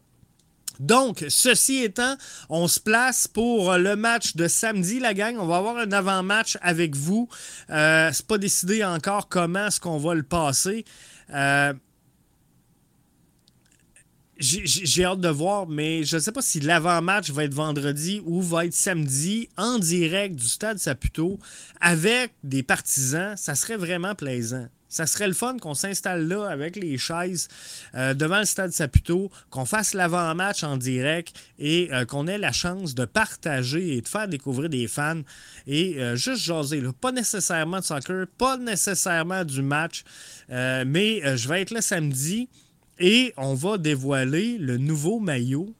Donc, ceci étant, on se place pour le match de samedi, la gang. On va avoir un avant-match avec vous. Euh, c'est pas décidé encore comment est-ce qu'on va le passer. Euh, j'ai hâte de voir, mais je ne sais pas si l'avant-match va être vendredi ou va être samedi en direct du Stade Saputo avec des partisans. Ça serait vraiment plaisant. Ça serait le fun qu'on s'installe là avec les chaises euh, devant le stade Saputo, qu'on fasse l'avant-match en direct et euh, qu'on ait la chance de partager et de faire découvrir des fans et euh, juste jaser. Pas nécessairement de soccer, pas nécessairement du match, mais je vais être là samedi et on va dévoiler le nouveau maillot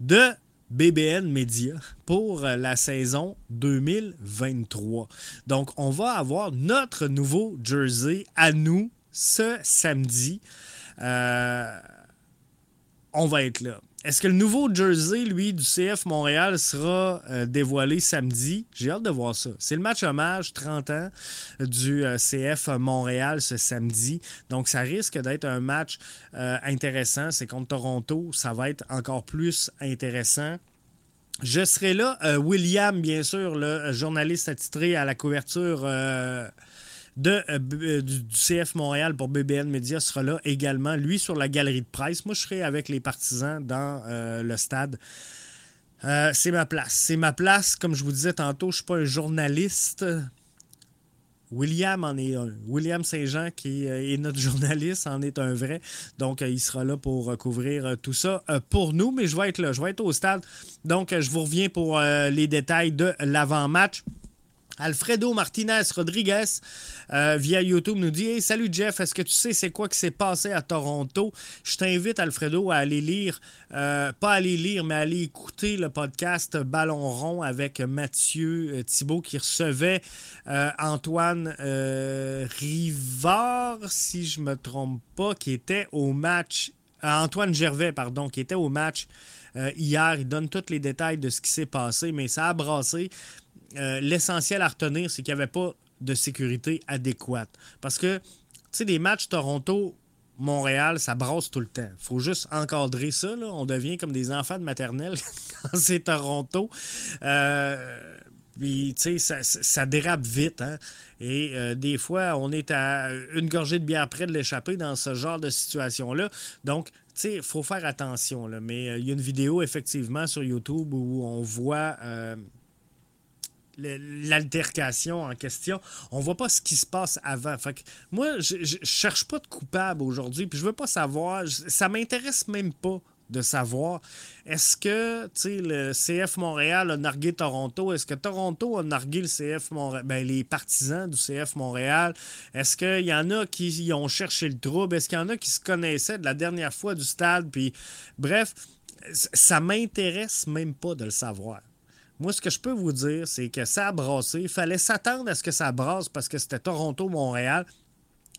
de BBN Media pour euh, la saison 2023. Donc, on va avoir notre nouveau jersey à nous ce samedi. Euh, on va être là. Est-ce que le nouveau jersey, lui, du CF Montréal sera euh, dévoilé samedi? J'ai hâte de voir ça. C'est le match hommage 30 ans du euh, CF Montréal ce samedi. Donc, ça risque d'être un match euh, intéressant. C'est contre Toronto. Ça va être encore plus intéressant. Je serai là. William, bien sûr, le journaliste attitré à la couverture de, euh, euh, du, CF Montréal pour BBN Media sera là également, lui, sur la galerie de presse. Moi, je serai avec les partisans dans euh, le stade. c'est ma place. C'est ma place. Comme je vous disais tantôt, je ne suis pas un journaliste. William en est un. William Saint-Jean, qui est notre journaliste, en est un vrai. Donc, il sera là pour couvrir tout ça pour nous. Mais je vais être là. Je vais être au stade. Donc, je vous reviens pour les détails de l'avant-match. Alfredo Martinez Rodriguez euh, via YouTube nous dit Hey, salut Jeff, est-ce que tu sais c'est quoi qui s'est passé à Toronto? Je t'invite, Alfredo, à aller lire, euh, pas aller lire, mais à aller écouter le podcast Ballon rond avec Mathieu euh, Thibault qui recevait Antoine Rivard, si je me trompe pas, qui était au match. Antoine Gervais, pardon, qui était au match. hier. Il donne tous les détails de ce qui s'est passé, mais ça a brassé. Euh, l'essentiel à retenir, c'est qu'il n'y avait pas de sécurité adéquate. Parce que, tu sais, des matchs Toronto, Montréal, ça brasse tout le temps. Faut juste encadrer ça. On devient comme des enfants de maternelle quand c'est Toronto. Euh, puis, tu sais, ça, dérape vite. Hein. Et euh, des fois, on est à une gorgée de bière près de l'échapper dans ce genre de situation-là. Donc, tu sais, il faut faire attention. Là. Mais il y a une vidéo, effectivement, sur YouTube où on voit l'altercation en question. On voit pas ce qui se passe avant. Fait moi, je, je, cherche pas de coupable aujourd'hui, puis je veux pas savoir. Ça m'intéresse même pas de savoir est-ce que le CF Montréal a nargué Toronto? Est-ce que Toronto a nargué le CF Montréal? Ben, les partisans du CF Montréal. Est-ce qu'il y en a qui ont cherché le trouble? Est-ce qu'il y en a qui se connaissaient de la dernière fois du stade? Puis, bref, ça m'intéresse même pas de le savoir. Moi, ce que je peux vous dire, c'est que ça a brassé. Il fallait s'attendre à ce que ça brasse parce que c'était Toronto-Montréal.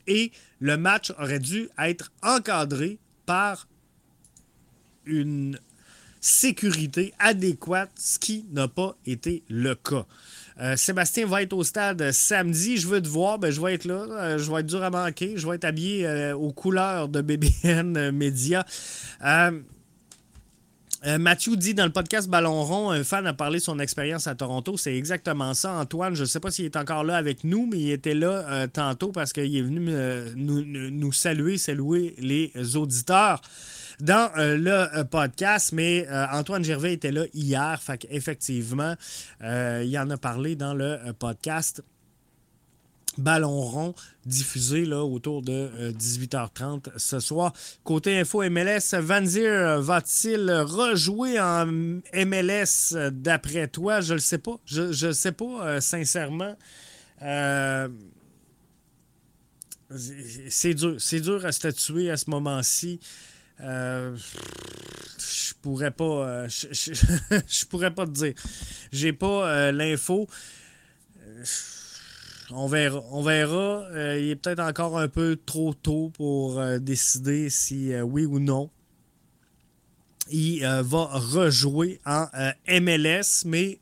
Et le match aurait dû être encadré par une sécurité adéquate, ce qui n'a pas été le cas. Euh, Sébastien va être au stade samedi. Je veux te voir. Ben, je vais être là. Euh, je vais être dur à manquer. Je vais être habillé euh, aux couleurs de BBN Media. Euh, Mathieu dit dans le podcast Ballon rond, un fan a parlé de son expérience à Toronto. C'est exactement ça. Antoine, je ne sais pas s'il est encore là avec nous, mais il était là euh, tantôt parce qu'il est venu euh, nous, saluer, saluer les auditeurs dans le podcast. Mais Antoine Gervais était là hier. Fait effectivement, il en a parlé dans le podcast. Ballon rond diffusé là, autour de 18h30 euh, ce soir. Côté info MLS, Van Zier va-t-il rejouer en MLS d'après toi? Je le sais pas. Je ne sais pas, euh, sincèrement. Euh, c'est dur. C'est dur à statuer à ce moment-ci. je pourrais pas. je, pourrais pas te dire. J'ai pas l'info on verra. Euh, il est peut-être encore un peu trop tôt pour euh, décider si euh, oui ou non il va rejouer en MLS, mais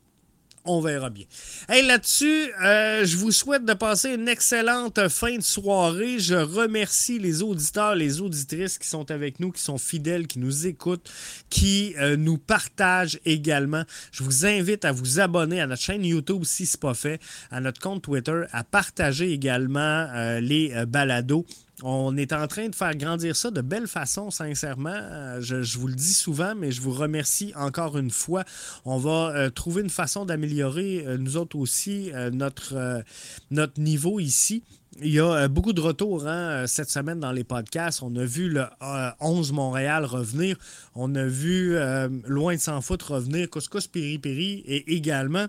on verra bien. Hey, là-dessus, euh, je vous souhaite de passer une excellente fin de soirée. Je remercie les auditeurs, les auditrices qui sont avec nous, qui sont fidèles, qui nous écoutent, qui euh, nous partagent également. Je vous invite à vous abonner à notre chaîne YouTube si ce n'est pas fait, à notre compte Twitter, à partager également euh, les balados. On est en train de faire grandir ça de belle façon, sincèrement. Euh, je, vous le dis souvent, mais je vous remercie encore une fois. On va euh, trouver une façon d'améliorer, euh, nous autres aussi, notre, niveau ici. Il y a beaucoup de retours hein, cette semaine dans les podcasts. On a vu le 11 Montréal revenir. On a vu Loin de s'en foutre revenir, Couscous Piri Piri et également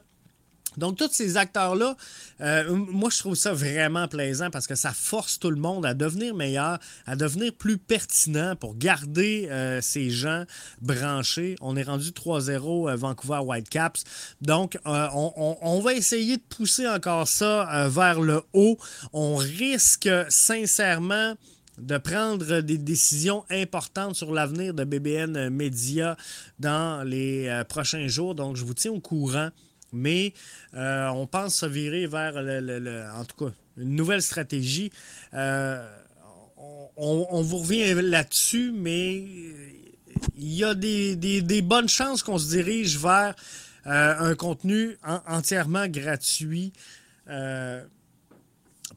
donc, tous ces acteurs-là, euh, moi, je trouve ça vraiment plaisant parce que ça force tout le monde à devenir meilleur, à devenir plus pertinent pour garder euh, ces gens branchés. On est rendu 3-0 euh, Vancouver Whitecaps. Donc, on, on, va essayer de pousser encore ça vers le haut. On risque sincèrement de prendre des décisions importantes sur l'avenir de BBN Media dans les prochains jours. Donc, je vous tiens au courant mais euh, on pense se virer vers, le, en tout cas, une nouvelle stratégie. Euh, on, vous revient là-dessus, mais il y a des, bonnes chances qu'on se dirige vers euh, un contenu entièrement gratuit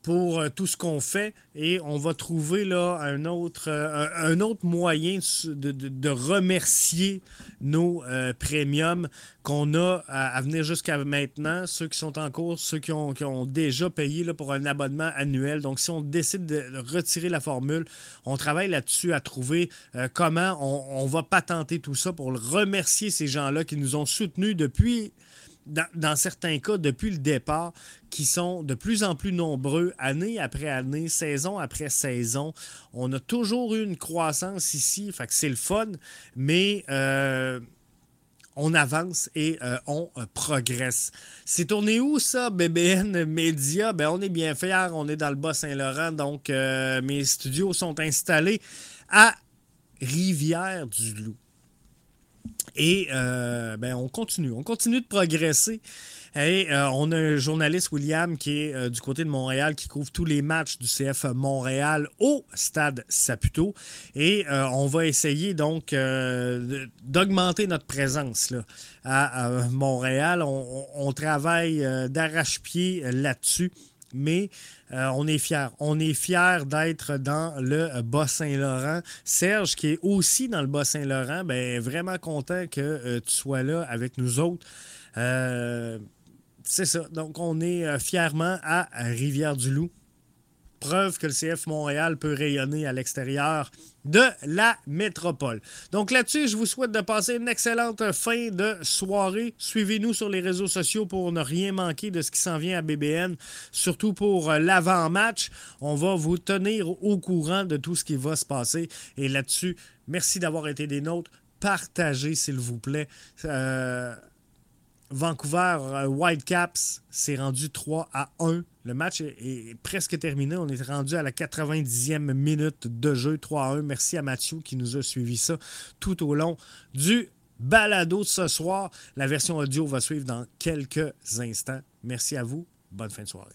pour euh, tout ce qu'on fait et on va trouver là un autre, euh, un, autre moyen de, remercier nos euh, premiums qu'on a à, venir jusqu'à maintenant, ceux qui sont en cours, ceux qui ont, déjà payé là, pour un abonnement annuel. Donc, si on décide de retirer la formule, on travaille là-dessus à trouver comment on, on va patenter tout ça pour remercier ces gens-là qui nous ont soutenus depuis dans, certains cas, depuis le départ, qui sont de plus en plus nombreux, année après année, saison après saison. On a toujours eu une croissance ici, c'est le fun, mais euh, on avance et euh, on euh, progresse. C'est tourné où ça, BBN Media? Ben, on est bien fiers, on est dans le Bas-Saint-Laurent, donc mes studios sont installés à Rivière-du-Loup. Et euh, ben, on continue. On continue de progresser. Et euh, on a un journaliste, William, qui est euh, du côté de Montréal, qui couvre tous les matchs du CF Montréal au stade Saputo. Et on va essayer donc d'augmenter notre présence là, à, Montréal. on travaille d'arrache-pied là-dessus mais euh, on est fiers. On est fiers d'être dans le Bas-Saint-Laurent. Serge, qui est aussi dans le Bas-Saint-Laurent, ben, vraiment content que euh, tu sois là avec nous autres. Euh, c'est ça. Donc, on est fièrement à Rivière-du-Loup preuve que le CF Montréal peut rayonner à l'extérieur de la métropole. Donc là-dessus, je vous souhaite de passer une excellente fin de soirée. Suivez-nous sur les réseaux sociaux pour ne rien manquer de ce qui s'en vient à BBN, surtout pour l'avant-match. On va vous tenir au courant de tout ce qui va se passer. Et là-dessus, merci d'avoir été des nôtres. Partagez, s'il vous plaît. Euh, Vancouver euh, Wildcaps s'est rendu 3 à 1. Le match est, presque terminé. On est rendu à la 90e minute de jeu, 3 à 1. Merci à Mathieu qui nous a suivi ça tout au long du balado de ce soir. La version audio va suivre dans quelques instants. Merci à vous. Bonne fin de soirée.